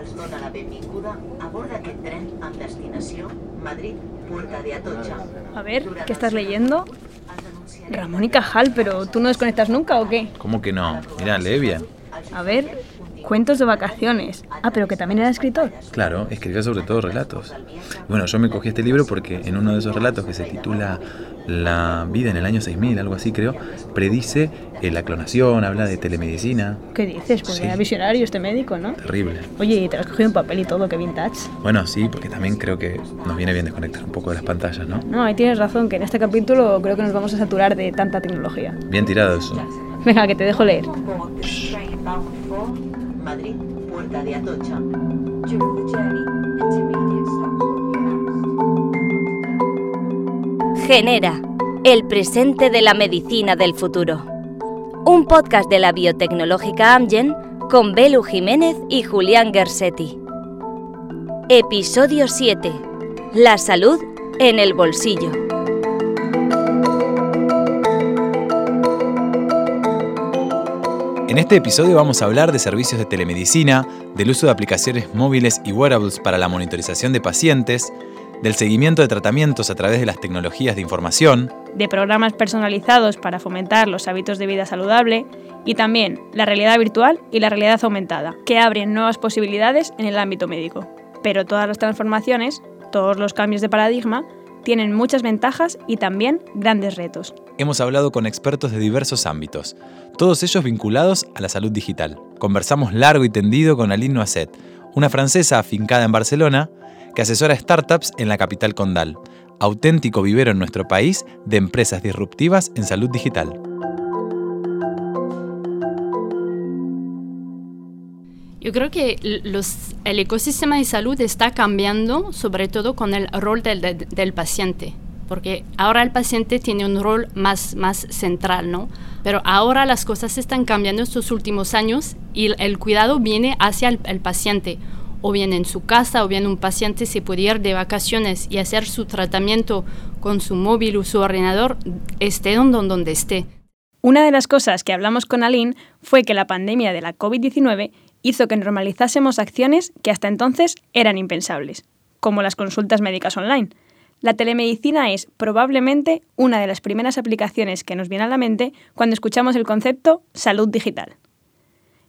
els dona la benvinguda a bord d'aquest tren amb destinació Madrid, Puerta de Atocha. A ver, ¿qué estás leyendo? Ramón y Cajal, pero ¿tú no desconectas nunca o qué? ¿Cómo que no? Mira, lee bien. A ver, cuentos de vacaciones. Ah, pero que también era escritor. Claro, escribía sobre todo relatos. Bueno, yo me cogí este libro porque en uno de esos relatos que se titula La vida en el año 6000, algo así creo, predice eh, la clonación, habla de telemedicina. ¿Qué dices? Pues Sí. era visionario este médico, ¿no? Terrible. Oye, y te has cogido un papel y todo, qué vintage. Bueno, sí, porque también creo que nos viene bien desconectar un poco de las pantallas, ¿no? No, ahí tienes razón, que en este capítulo creo que nos vamos a saturar de tanta tecnología. Bien tirado eso. Venga, que te dejo leer. Madrid, Puerta de Atocha. Genera, el presente de la medicina del futuro. Un podcast de la biotecnológica Amgen con Belu Jiménez y Julián Gersetti. Episodio 7. La salud en el bolsillo. En este episodio vamos a hablar de servicios de telemedicina, del uso de aplicaciones móviles y wearables para la monitorización de pacientes, del seguimiento de tratamientos a través de las tecnologías de información, De programas personalizados para fomentar los hábitos de vida saludable y también la realidad virtual y la realidad aumentada, que abren nuevas posibilidades en el ámbito médico. Pero todas las transformaciones, todos los cambios de paradigma, tienen muchas ventajas y también grandes retos. hemos hablado con expertos de diversos ámbitos, todos ellos vinculados a la salud digital. Conversamos largo y tendido con Aline Noisset, una francesa afincada en Barcelona que asesora startups en la capital condal, auténtico vivero en nuestro país de empresas disruptivas en salud digital. Yo creo que los- el ecosistema de salud está cambiando, sobre todo con el rol del, del- del paciente, porque ahora el paciente tiene un rol más, más central, ¿no? Pero ahora las cosas están cambiando estos últimos años y el, el cuidado viene hacia el, el paciente, o bien en su casa, o bien un paciente se puede ir de vacaciones y hacer su tratamiento con su móvil o su ordenador, esté donde, donde esté. Una de las cosas que hablamos con Aline fue que la pandemia de la COVID-19 hizo que normalizásemos acciones que hasta entonces eran impensables, como las consultas médicas online. La telemedicina es probablemente una de las primeras aplicaciones que nos viene a la mente cuando escuchamos el concepto salud digital.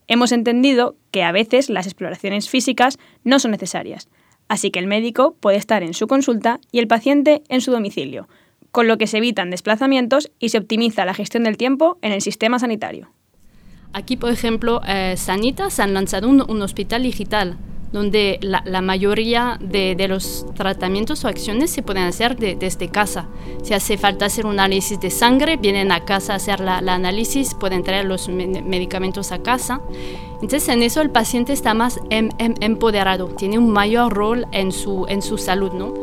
Hemos entendido que a veces las exploraciones físicas no son necesarias, así que el médico puede estar en su consulta y el paciente en su domicilio, con lo que se evitan desplazamientos y se optimiza la gestión del tiempo en el sistema sanitario. Aquí, por ejemplo, eh, Sanitas han lanzado un, un hospital digital donde la, la mayoría de, de los tratamientos o acciones se pueden hacer de- desde casa. Si hace falta hacer un análisis de sangre, vienen a casa a hacer la, la análisis, pueden traer los me- medicamentos a casa. Entonces, en eso el paciente está más em- em- empoderado, tiene un mayor rol en su, en su salud, ¿no?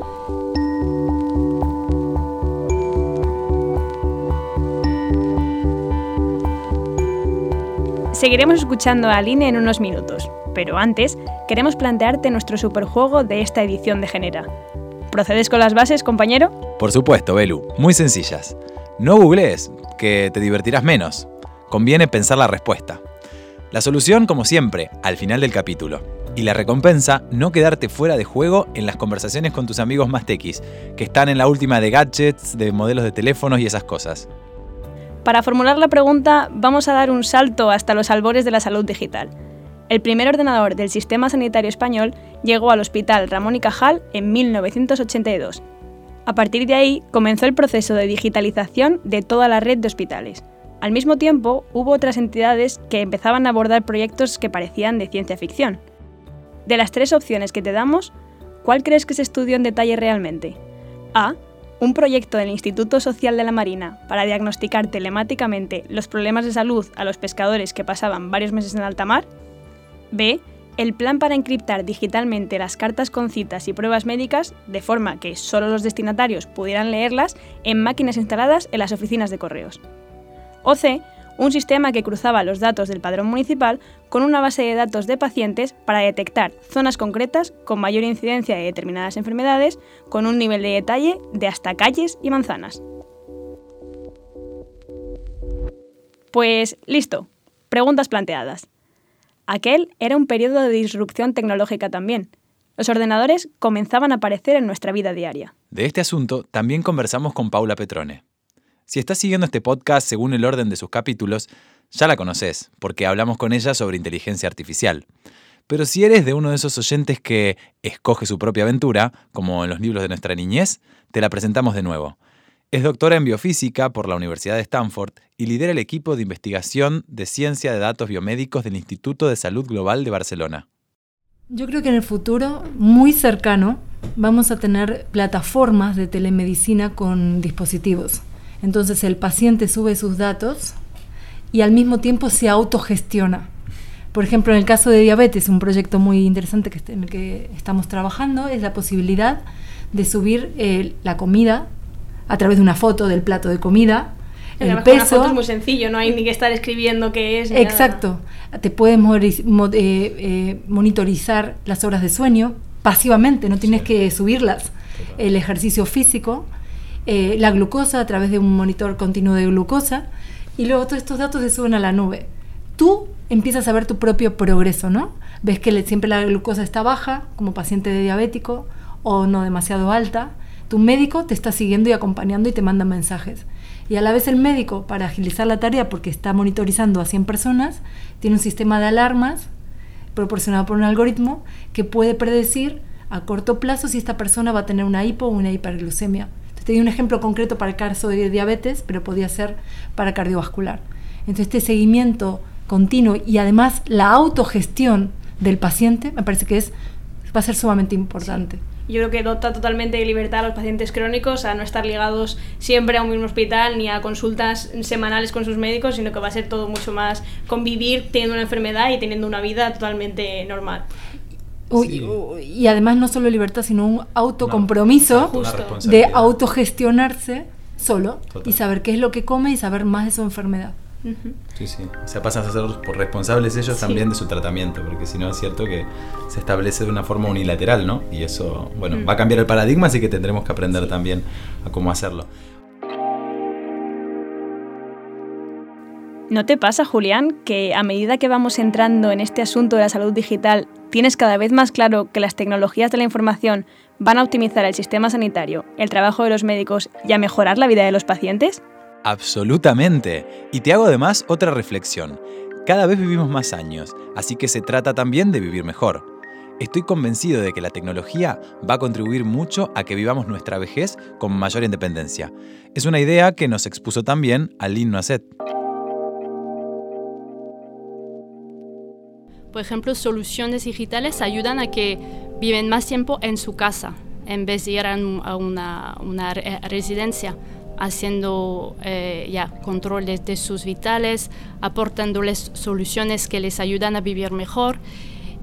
Seguiremos escuchando a Aline en unos minutos, pero antes queremos plantearte nuestro superjuego de esta edición de Genera. ¿Procedes con las bases, compañero? Por supuesto, Belu, muy sencillas. No googlees, que te divertirás menos. Conviene pensar la respuesta. La solución, como siempre, al final del capítulo. Y la recompensa, no quedarte fuera de juego en las conversaciones con tus amigos más tequis, que están en la última de gadgets, de modelos de teléfonos y esas cosas. Para formular la pregunta, vamos a dar un salto hasta los albores de la salud digital. El primer ordenador del sistema sanitario español llegó al Hospital Ramón y Cajal en 1982. A partir de ahí comenzó el proceso de digitalización de toda la red de hospitales. Al mismo tiempo, hubo otras entidades que empezaban a abordar proyectos que parecían de ciencia ficción. De las tres opciones que te damos, ¿cuál crees que se estudió en detalle realmente? A. Un proyecto del Instituto Social de la Marina para diagnosticar telemáticamente los problemas de salud a los pescadores que pasaban varios meses en alta mar. B. El plan para encriptar digitalmente las cartas con citas y pruebas médicas de forma que solo los destinatarios pudieran leerlas en máquinas instaladas en las oficinas de correos. O C. Un sistema que cruzaba los datos del padrón municipal con una base de datos de pacientes para detectar zonas concretas con mayor incidencia de determinadas enfermedades con un nivel de detalle de hasta calles y manzanas. Pues listo, preguntas planteadas. Aquel era un periodo de disrupción tecnológica también. Los ordenadores comenzaban a aparecer en nuestra vida diaria. De este asunto también conversamos con Paula Petrone. Si estás siguiendo este podcast según el orden de sus capítulos, ya la conoces, porque hablamos con ella sobre inteligencia artificial. Pero si eres de uno de esos oyentes que escoge su propia aventura, como en los libros de nuestra niñez, te la presentamos de nuevo. Es doctora en biofísica por la Universidad de Stanford y lidera el equipo de investigación de ciencia de datos biomédicos del Instituto de Salud Global de Barcelona. Yo creo que en el futuro, muy cercano, vamos a tener plataformas de telemedicina con dispositivos. Entonces el paciente sube sus datos y al mismo tiempo se autogestiona. Por ejemplo, en el caso de diabetes, un proyecto muy interesante que, en el que estamos trabajando es la posibilidad de subir eh, la comida a través de una foto del plato de comida, el una peso. foto es muy sencillo, no hay ni que estar escribiendo qué es. ni nada. Exacto. Te puedes mo- eh, eh, monitorizar las horas de sueño pasivamente, no tienes que subirlas. El ejercicio físico, eh, la glucosa a través de un monitor continuo de glucosa y luego todos estos datos se suben a la nube. Tú empiezas a ver tu propio progreso, ¿no? Ves que siempre la glucosa está baja como paciente de diabético o no demasiado alta. Tu médico te está siguiendo y acompañando y te manda mensajes. Y a la vez el médico, para agilizar la tarea, porque está monitorizando a 100 personas, tiene un sistema de alarmas proporcionado por un algoritmo que puede predecir a corto plazo si esta persona va a tener una hipo o una hiperglucemia. Te di un ejemplo concreto para el caso de diabetes, pero podía ser para cardiovascular. Entonces, este seguimiento continuo y además la autogestión del paciente me parece que es, va a ser sumamente importante. Yo creo que dota totalmente de libertad a los pacientes crónicos a no estar ligados siempre a un mismo hospital ni a consultas semanales con sus médicos, sino que va a ser todo mucho más convivir teniendo una enfermedad y teniendo una vida totalmente normal. Uy, uy, y además no solo libertad, sino un autocompromiso de autogestionarse solo Total. y saber qué es lo que come y saber más de su enfermedad. Sí, sí. O sea, pasan a ser por responsables ellos Sí. también de su tratamiento, porque si no es cierto que se establece de una forma unilateral, ¿no? Y eso, bueno, Mm. va a cambiar el paradigma, así que tendremos que aprender también a cómo hacerlo. ¿No te pasa, Julián, que a medida que vamos entrando en este asunto de la salud digital, tienes cada vez más claro que las tecnologías de la información van a optimizar el sistema sanitario, el trabajo de los médicos y a mejorar la vida de los pacientes? Absolutamente. Y te hago además otra reflexión. Cada vez vivimos más años, así que se trata también de vivir mejor. Estoy convencido de que la tecnología va a contribuir mucho a que vivamos nuestra vejez con mayor independencia. Es una idea que nos expuso también Aline Noisset. Por ejemplo, soluciones digitales ayudan a que viven más tiempo en su casa en vez de ir a, un- a una, una re- residencia, haciendo eh, ya control de, de sus vitales, aportándoles soluciones que les ayudan a vivir mejor.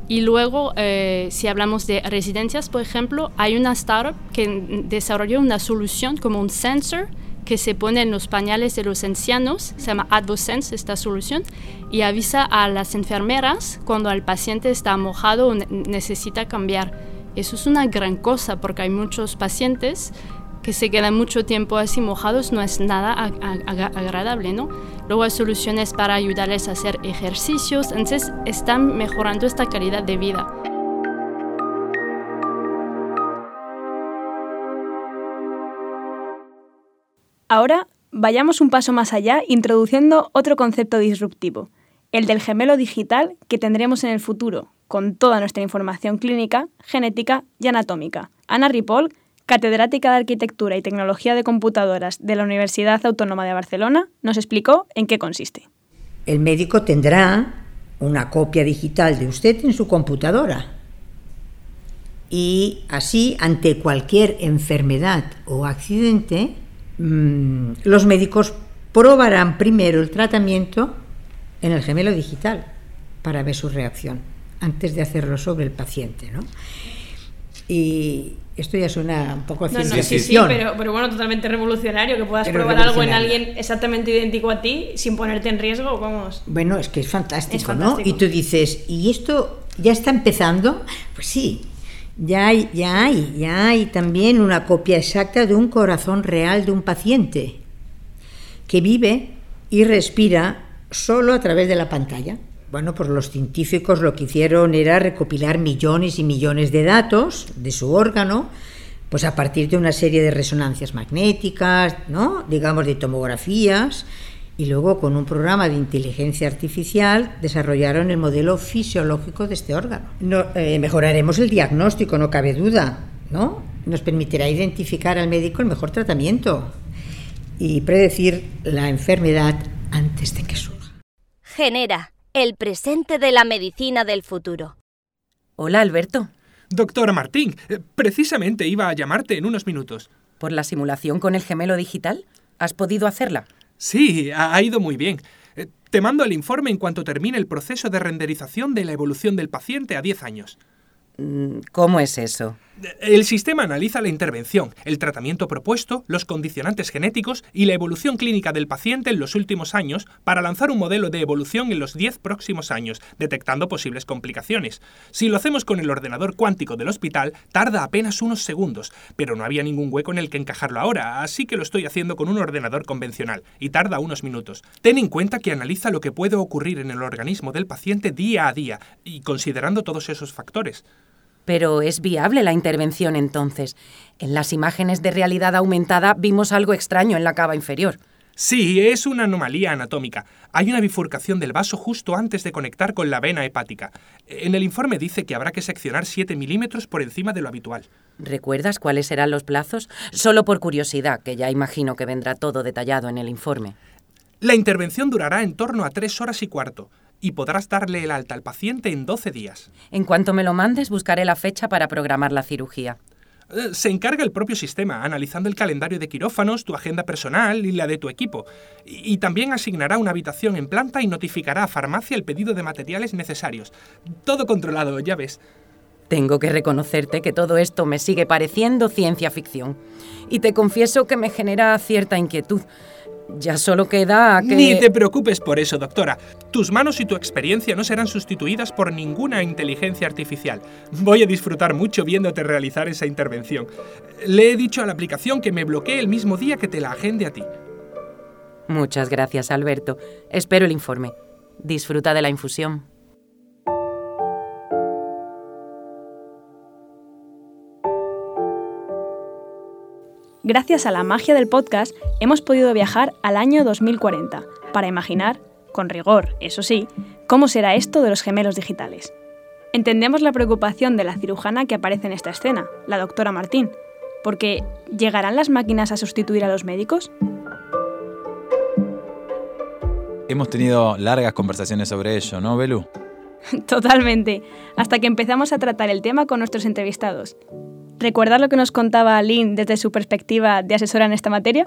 Y luego, eh, si hablamos de residencias, por ejemplo, hay una startup que desarrolló una solución como un sensor que se pone en los pañales de los ancianos, se llama AdvoSense esta solución, y avisa a las enfermeras cuando el paciente está mojado o ne- necesita cambiar. Eso es una gran cosa porque hay muchos pacientes que se quedan mucho tiempo así mojados, no es nada ag- ag- agradable, ¿no? Luego hay soluciones para ayudarles a hacer ejercicios, entonces están mejorando esta calidad de vida. Ahora vayamos un paso más allá introduciendo otro concepto disruptivo, el del gemelo digital que tendremos en el futuro, con toda nuestra información clínica, genética y anatómica. Ana Ripoll, catedrática de Arquitectura y Tecnología de Computadoras de la Universidad Autónoma de Barcelona, nos explicó en qué consiste. El médico tendrá una copia digital de usted en su computadora. Y así, ante cualquier enfermedad o accidente, mm, los médicos probarán primero el tratamiento en el gemelo digital para ver su reacción, antes de hacerlo sobre el paciente. ¿no? Y esto ya suena un poco a No, no, ciencia sí, sí, ficción. pero, pero bueno, totalmente revolucionario, que puedas Pero probar algo en alguien exactamente idéntico a ti sin ponerte en riesgo, vamos. Bueno, es que es fantástico, Es fantástico. ¿no? Y tú dices, ¿y esto ya está empezando? Pues sí, ya hay, ya hay, ya hay también una copia exacta de un corazón real de un paciente que vive y respira solo a través de la pantalla. Bueno, pues los científicos lo que hicieron era recopilar millones y millones de datos de su órgano, pues a partir de una serie de resonancias magnéticas, ¿no? digamos de tomografías, y luego con un programa de inteligencia artificial desarrollaron el modelo fisiológico de este órgano. No, eh, mejoraremos el diagnóstico, no cabe duda, ¿no? Nos permitirá identificar al médico el mejor tratamiento y predecir la enfermedad antes de que surja. Genera, el presente de la medicina del futuro. Hola, Alberto. Doctora Martín, eh, precisamente iba a llamarte en unos minutos. ¿Por la simulación con el gemelo digital? ¿Has podido hacerla? Sí, ha ido muy bien. Eh, Te mando el informe en cuanto termine el proceso de renderización de la evolución del paciente a 10 años. Mm, ¿Cómo es eso? El sistema analiza la intervención, el tratamiento propuesto, los condicionantes genéticos y la evolución clínica del paciente en los últimos años para lanzar un modelo de evolución en los 10 próximos años, detectando posibles complicaciones. Si lo hacemos con el ordenador cuántico del hospital, tarda apenas unos segundos, pero no había ningún hueco en el que encajarlo ahora, así que lo estoy haciendo con un ordenador convencional y tarda unos minutos. Ten en cuenta que analiza lo que puede ocurrir en el organismo del paciente día a día y considerando todos esos factores. Pero es viable la intervención entonces. En las imágenes de realidad aumentada vimos algo extraño en la cava inferior. Sí, es una anomalía anatómica. Hay una bifurcación del vaso justo antes de conectar con la vena hepática. En el informe dice que habrá que seccionar 7 milímetros por encima de lo habitual. ¿Recuerdas cuáles serán los plazos? Solo por curiosidad, que ya imagino que vendrá todo detallado en el informe. La intervención durará en torno a 3 horas y cuarto y podrás darle el alta al paciente en 12 días. En cuanto me lo mandes, buscaré la fecha para programar la cirugía. Eh, Se encarga el propio sistema, analizando el calendario de quirófanos, tu agenda personal y la de tu equipo. Y, y también asignará una habitación en planta y notificará a farmacia el pedido de materiales necesarios. Todo controlado, ya ves. Tengo que reconocerte que todo esto me sigue pareciendo ciencia ficción. Y te confieso que me genera cierta inquietud. Ya solo queda que... Ni te preocupes por eso, doctora. Tus manos y tu experiencia no serán sustituidas por ninguna inteligencia artificial. Voy a disfrutar mucho viéndote realizar esa intervención. Le he dicho a la aplicación que me bloquee el mismo día que te la agende a ti. Muchas gracias, Alberto. Espero el informe. Disfruta de la infusión. Gracias a la magia del podcast, hemos podido viajar al año 2040 para imaginar, con rigor, eso sí, cómo será esto de los gemelos digitales. Entendemos la preocupación de la cirujana que aparece en esta escena, la doctora Martín, porque ¿llegarán las máquinas a sustituir a los médicos? Hemos tenido largas conversaciones sobre ello, ¿no, Belu? Totalmente, hasta que empezamos a tratar el tema con nuestros entrevistados. ¿Recuerdas lo que nos contaba Lynn desde su perspectiva de asesora en esta materia?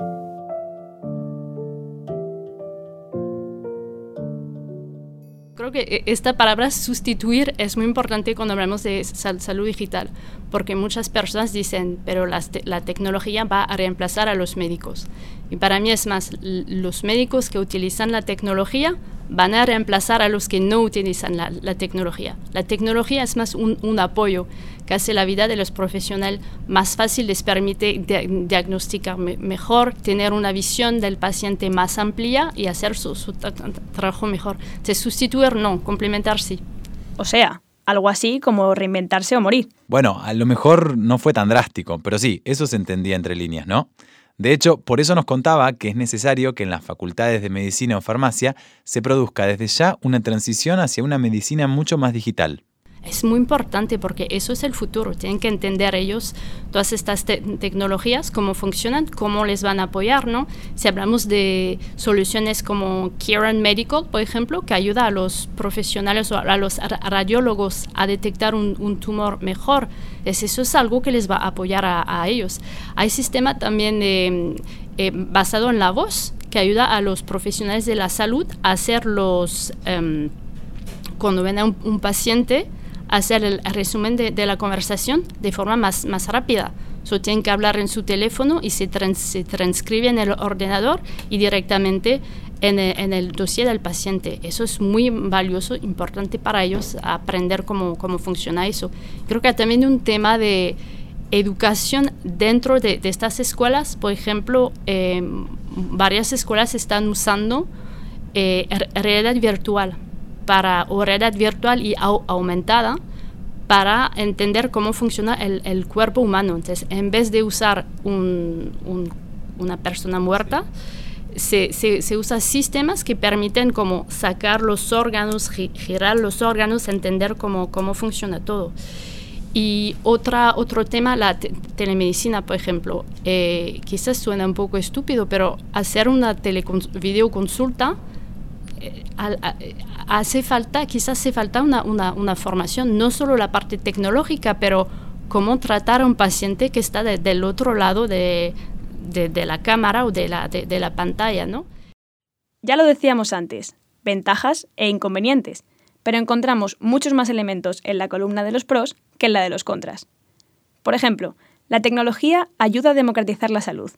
Creo que e- esta palabra sustituir es muy importante cuando hablamos de sal- salud digital, porque muchas personas dicen, pero la tecnología va a reemplazar a los médicos. Y para mí es más, los médicos que utilizan la tecnología van a reemplazar a los que no utilizan la, la tecnología. La tecnología es más un, un apoyo que hace la vida de los profesionales más fácil, les permite dia- diagnosticar me- mejor, tener una visión del paciente más amplia y hacer su, su tra- tra- trabajo mejor. De sustituir, no, complementar sí. O sea, algo así como reinventarse o morir. Bueno, a lo mejor no fue tan drástico, pero sí, eso se entendía entre líneas, ¿no? De hecho, por eso nos contaba que es necesario que en las facultades de medicina o farmacia se produzca desde ya una transición hacia una medicina mucho más digital. Es muy importante porque eso es el futuro. Tienen que entender ellos todas estas te- tecnologías, cómo funcionan, cómo les van a apoyar, ¿no? Si hablamos de soluciones como Kieran Medical, por ejemplo, que ayuda a los profesionales o a los ra- radiólogos a detectar un, un tumor mejor, es, eso es algo que les va a apoyar a, a ellos. Hay sistema también eh, basado en la voz que ayuda a los profesionales de la salud a hacer los... em, cuando ven a un, un paciente, hacer el resumen de, la conversación de forma más, más rápida. So, tienen que hablar en su teléfono y se, trans- se transcribe en el ordenador y directamente en el, en el dossier del paciente. Eso es muy valioso, importante para ellos aprender cómo, cómo funciona eso. Creo que también un tema de educación dentro de, estas escuelas, por ejemplo, eh, varias escuelas están usando eh, re- realidad virtual para o realidad virtual y au- aumentada para entender cómo funciona el, el cuerpo humano. Entonces, en vez de usar un- un- una persona muerta, se, se, se usa sistemas que permiten como sacar los órganos, gi- girar los órganos, entender cómo, cómo funciona todo. Y otra, otro tema, la te- telemedicina, por ejemplo. Eh, quizás suena un poco estúpido, pero hacer una videoconsulta hace falta, quizás hace falta una, una, formación, no solo la parte tecnológica, pero cómo tratar a un paciente que está de- del otro lado de, de- de la cámara o de la, de la pantalla, ¿no? Ya lo decíamos antes, ventajas e inconvenientes, pero encontramos muchos más elementos en la columna de los pros que en la de los contras. Por ejemplo, la tecnología ayuda a democratizar la salud,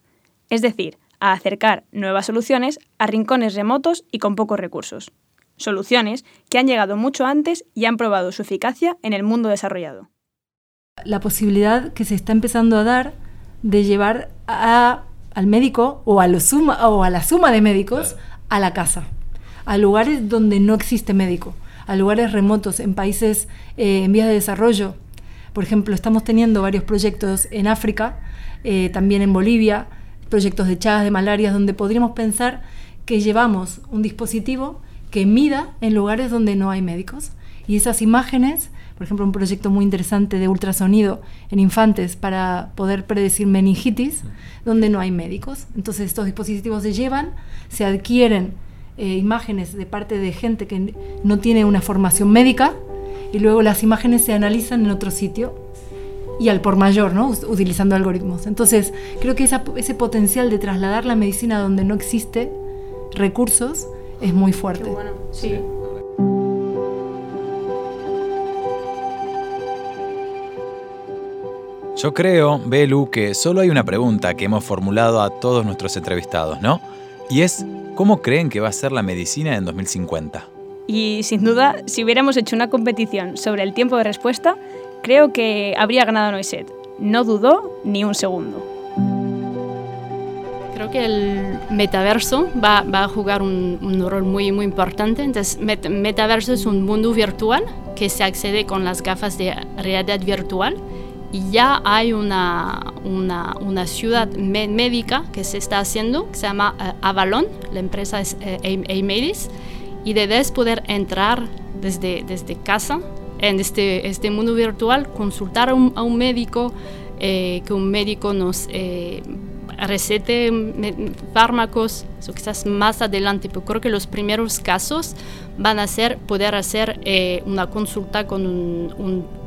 es decir, a acercar nuevas soluciones a rincones remotos y con pocos recursos. Soluciones que han llegado mucho antes y han probado su eficacia en el mundo desarrollado. la posibilidad que se está empezando a dar de llevar a- al médico o a, lo suma, o a la suma de médicos a la casa, a lugares donde no existe médico, a lugares remotos, en países eh, en vías de desarrollo. Por ejemplo, estamos teniendo varios proyectos en África, eh, también en Bolivia, proyectos de chagas de malaria, donde podríamos pensar que llevamos un dispositivo que mida en lugares donde no hay médicos. Y esas imágenes, por ejemplo, un proyecto muy interesante de ultrasonido en infantes para poder predecir meningitis, donde no hay médicos. Entonces estos dispositivos se llevan, se adquieren eh, imágenes de parte de gente que no tiene una formación médica y luego las imágenes se analizan en otro sitio y al por mayor, ¿no? Utilizando algoritmos. Entonces, creo que esa- ese potencial de trasladar la medicina donde no existe recursos es muy fuerte. sí. Yo creo, Belu, que solo hay una pregunta que hemos formulado a todos nuestros entrevistados, ¿no? Y es, ¿cómo creen que va a ser la medicina en 2050? Y sin duda, si hubiéramos hecho una competición sobre el tiempo de respuesta, creo que habría ganado Noiset. No dudó ni un segundo. Creo que el metaverso va, va a jugar un, un rol muy, muy importante. Entonces, met- metaverso es un mundo virtual que se accede con las gafas de realidad virtual. Y ya hay una, una, una ciudad médica que se está haciendo, que se llama eh, Avalon, la empresa es eh, Am- Amadis, y debes poder entrar desde, desde casa en este, este mundo virtual, consultar a un, a un médico, eh, que un médico nos eh, recete fármacos, eso quizás más adelante, pero creo que los primeros casos van a ser poder hacer eh, una consulta con un, un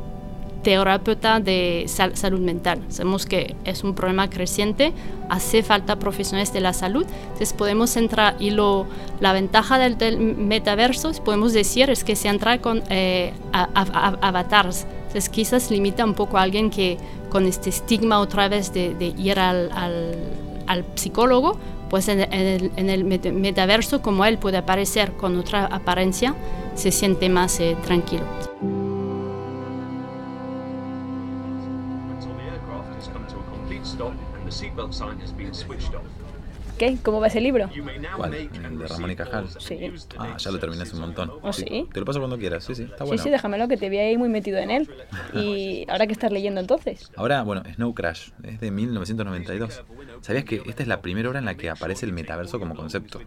terapeuta de sal- salud mental. Sabemos que es un problema creciente, hace falta profesionales de la salud, entonces podemos entrar y lo, la ventaja del, del metaverso, podemos decir, es que se entra con eh, a- a- a- avatars. Entonces quizás limita un poco a alguien que con este estigma otra vez de, de ir al, al- al psicólogo, pues en, en el, en el meta- metaverso, como él puede aparecer con otra apariencia, se siente más eh, tranquilo. Seatbelt sign has been switched off. ¿Qué? ¿Cómo va ese libro? ¿Cuál? ¿El de Ramón y Cajal? Sí. Ah, ya lo terminé hace un montón. ¿Oh, sí? Te lo paso cuando quieras, sí, sí, está Sí, bueno. sí, déjamelo, que te vi ahí muy metido en él. Y ahora que estás leyendo entonces. Ahora, bueno, Snow Crash, es de 1992. ¿Sabías que esta es la primera obra en la que aparece el metaverso como concepto?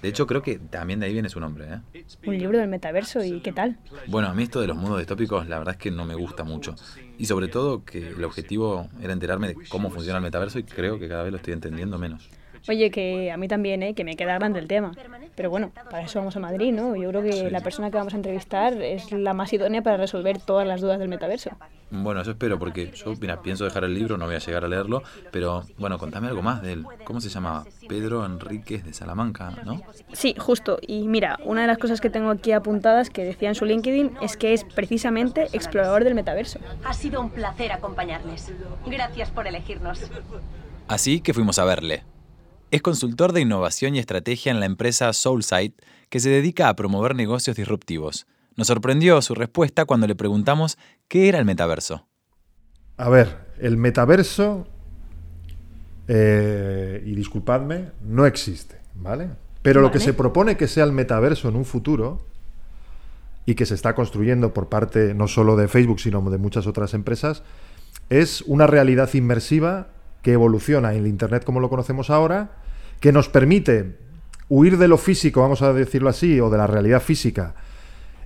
De hecho, creo que también de ahí viene su nombre, ¿eh? Un libro del metaverso y qué tal. Bueno, a mí esto de los mundos distópicos, la verdad es que no me gusta mucho. Y sobre todo que el objetivo era enterarme de cómo funciona el metaverso y creo que cada vez lo estoy entendiendo menos. Oye, que a mí también, ¿eh? que me queda grande el tema. Pero bueno, para eso vamos a Madrid, ¿no? Yo creo que la persona que vamos a entrevistar es la más idónea para resolver todas las dudas del metaverso. Bueno, eso espero, porque yo, mira, pienso dejar el libro, no voy a llegar a leerlo, pero bueno, contame algo más de él. ¿Cómo se llamaba? Pedro Enríquez de Salamanca, ¿no? Sí, justo. Y mira, una de las cosas que tengo aquí apuntadas que decía en su LinkedIn es que es precisamente explorador del metaverso. Ha sido un placer acompañarles. Gracias por elegirnos. Así que fuimos a verle. Es consultor de innovación y estrategia en la empresa Soulsight, que se dedica a promover negocios disruptivos. Nos sorprendió su respuesta cuando le preguntamos qué era el metaverso. A ver, el metaverso, eh, y disculpadme, no existe, ¿vale? Pero lo que se propone que sea el metaverso en un futuro y que se está construyendo por parte no solo de Facebook, sino de muchas otras empresas, es una realidad inmersiva que evoluciona en el Internet como lo conocemos ahora, que nos permite huir de lo físico, vamos a decirlo así, o de la realidad física,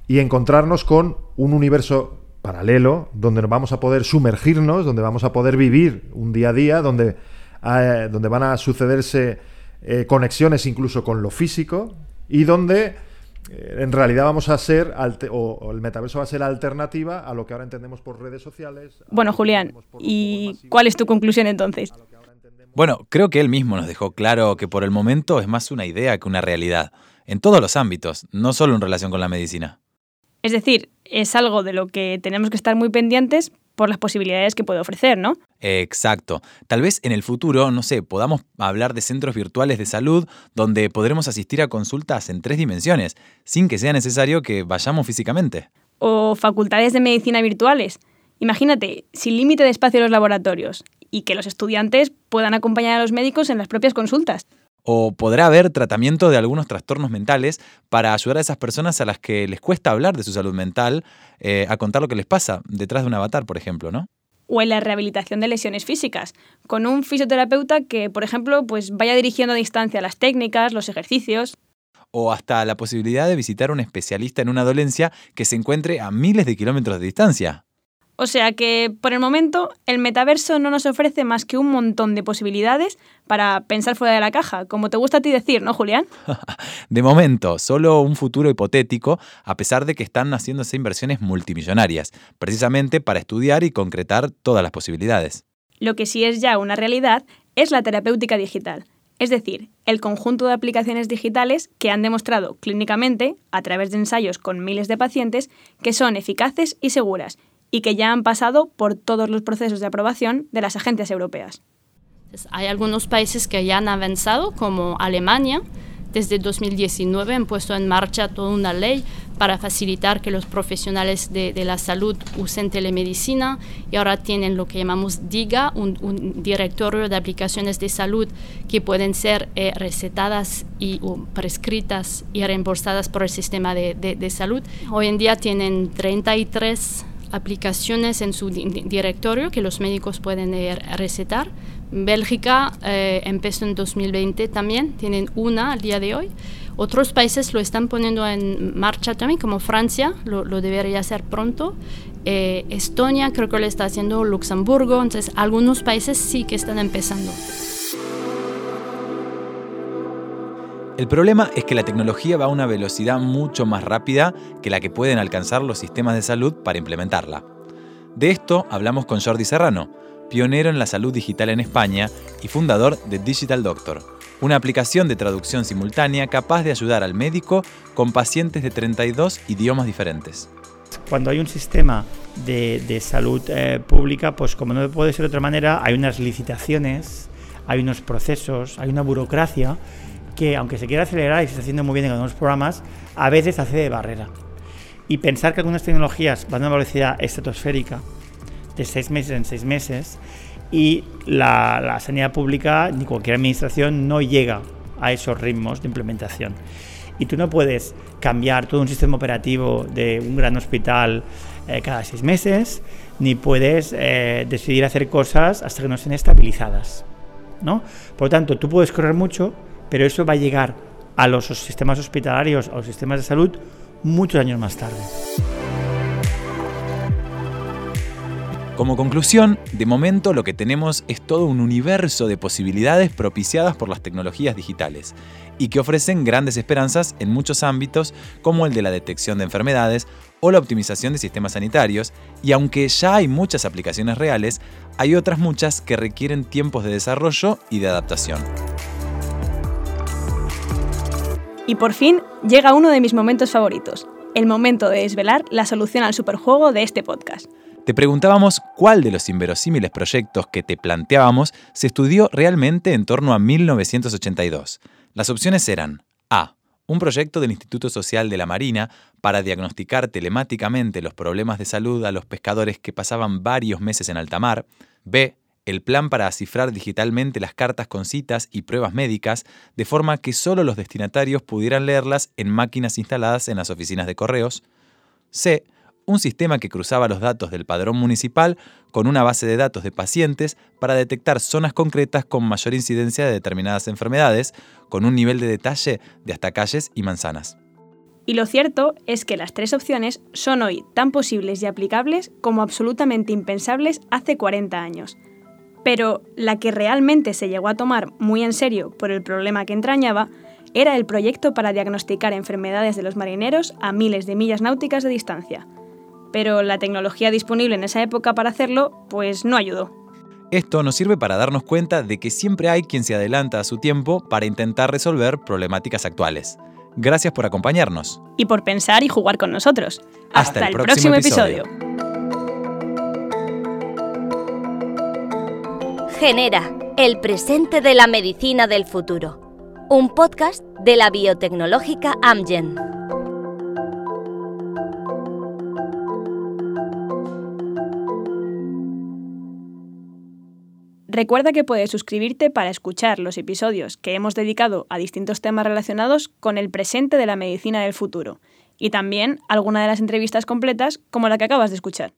y encontrarnos con un universo paralelo donde vamos a poder sumergirnos, donde vamos a poder vivir un día a día, donde, eh, donde van a sucederse eh, conexiones incluso con lo físico y donde eh, en realidad vamos a ser, o, el metaverso va a ser la alternativa a lo que ahora entendemos por redes sociales. Bueno, Julián, ¿y cuál es tu conclusión entonces? Bueno, creo que él mismo nos dejó claro que por el momento es más una idea que una realidad, en todos los ámbitos, no solo en relación con la medicina. Es decir, es algo de lo que tenemos que estar muy pendientes por las posibilidades que puede ofrecer, ¿no? Exacto. Tal vez en el futuro, no sé, podamos hablar de centros virtuales de salud donde podremos asistir a consultas en tres dimensiones, sin que sea necesario que vayamos físicamente. O facultades de medicina virtuales. Imagínate, sin límite de espacio en los laboratorios y que los estudiantes puedan acompañar a los médicos en las propias consultas. O podrá haber tratamiento de algunos trastornos mentales para ayudar a esas personas a las que les cuesta hablar de su salud mental, eh, a contar lo que les pasa detrás de un avatar, por ejemplo, ¿no? O en la rehabilitación de lesiones físicas, con un fisioterapeuta que, por ejemplo, pues vaya dirigiendo a distancia las técnicas, los ejercicios. O hasta la posibilidad de visitar a un especialista en una dolencia que se encuentre a miles de kilómetros de distancia. O sea que, por el momento, el metaverso no nos ofrece más que un montón de posibilidades para pensar fuera de la caja, como te gusta a ti decir, ¿no, Julián? de momento, solo un futuro hipotético, a pesar de que están haciéndose inversiones multimillonarias, precisamente para estudiar y concretar todas las posibilidades. Lo que sí es ya una realidad es la terapéutica digital, es decir, el conjunto de aplicaciones digitales que han demostrado clínicamente, a través de ensayos con miles de pacientes, que son eficaces y seguras y que ya han pasado por todos los procesos de aprobación de las agencias europeas. Hay algunos países que ya han avanzado, como Alemania. Desde 2019 han puesto en marcha toda una ley para facilitar que los profesionales de, la salud usen telemedicina y ahora tienen lo que llamamos DIGA, un, directorio de aplicaciones de salud que pueden ser eh, recetadas y prescritas y reembolsadas por el sistema de, de salud. Hoy en día tienen 33 aplicaciones en su directorio que los médicos pueden recetar. Bélgica eh, empezó en 2020 también, tienen una al día de hoy. Otros países lo están poniendo en marcha también, como Francia, lo, debería hacer pronto. Eh, Estonia creo que lo está haciendo, Luxemburgo, entonces algunos países sí que están empezando. El problema es que la tecnología va a una velocidad mucho más rápida que la que pueden alcanzar los sistemas de salud para implementarla. De esto hablamos con Jordi Serrano, pionero en la salud digital en España y fundador de Digital Doctor, una aplicación de traducción simultánea capaz de ayudar al médico con pacientes de 32 idiomas diferentes. Cuando hay un sistema de, salud eh, pública, pues como no puede ser de otra manera, hay unas licitaciones, hay unos procesos, hay una burocracia que aunque se quiera acelerar y se está haciendo muy bien en algunos programas, a veces hace de barrera. Y pensar que algunas tecnologías van a una velocidad estratosférica, de seis meses en seis meses, y la, la sanidad pública ni cualquier administración no llega a esos ritmos de implementación. Y tú no puedes cambiar todo un sistema operativo de un gran hospital eh, cada seis meses, ni puedes eh, decidir hacer cosas hasta que no estén estabilizadas. ¿no? Por lo tanto, tú puedes correr mucho, pero eso va a llegar a los sistemas hospitalarios, a los sistemas de salud, muchos años más tarde. Como conclusión, de momento lo que tenemos es todo un universo de posibilidades propiciadas por las tecnologías digitales y que ofrecen grandes esperanzas en muchos ámbitos como el de la detección de enfermedades o la optimización de sistemas sanitarios, y aunque ya hay muchas aplicaciones reales, hay otras muchas que requieren tiempos de desarrollo y de adaptación. Y por fin llega uno de mis momentos favoritos, el momento de desvelar la solución al superjuego de este podcast. Te preguntábamos cuál de los inverosímiles proyectos que te planteábamos se estudió realmente en torno a 1982. Las opciones eran A. Un proyecto del Instituto Social de la Marina para diagnosticar telemáticamente los problemas de salud a los pescadores que pasaban varios meses en alta mar. B el plan para cifrar digitalmente las cartas con citas y pruebas médicas, de forma que solo los destinatarios pudieran leerlas en máquinas instaladas en las oficinas de correos. C. Un sistema que cruzaba los datos del padrón municipal con una base de datos de pacientes para detectar zonas concretas con mayor incidencia de determinadas enfermedades, con un nivel de detalle de hasta calles y manzanas. Y lo cierto es que las tres opciones son hoy tan posibles y aplicables como absolutamente impensables hace 40 años. Pero la que realmente se llegó a tomar muy en serio por el problema que entrañaba era el proyecto para diagnosticar enfermedades de los marineros a miles de millas náuticas de distancia. Pero la tecnología disponible en esa época para hacerlo, pues no ayudó. Esto nos sirve para darnos cuenta de que siempre hay quien se adelanta a su tiempo para intentar resolver problemáticas actuales. Gracias por acompañarnos. Y por pensar y jugar con nosotros. Hasta, el, próximo, episodio. Genera, el presente de la medicina del futuro. Un podcast de la biotecnológica Amgen. Recuerda que puedes suscribirte para escuchar los episodios que hemos dedicado a distintos temas relacionados con el presente de la medicina del futuro y también alguna de las entrevistas completas como la que acabas de escuchar.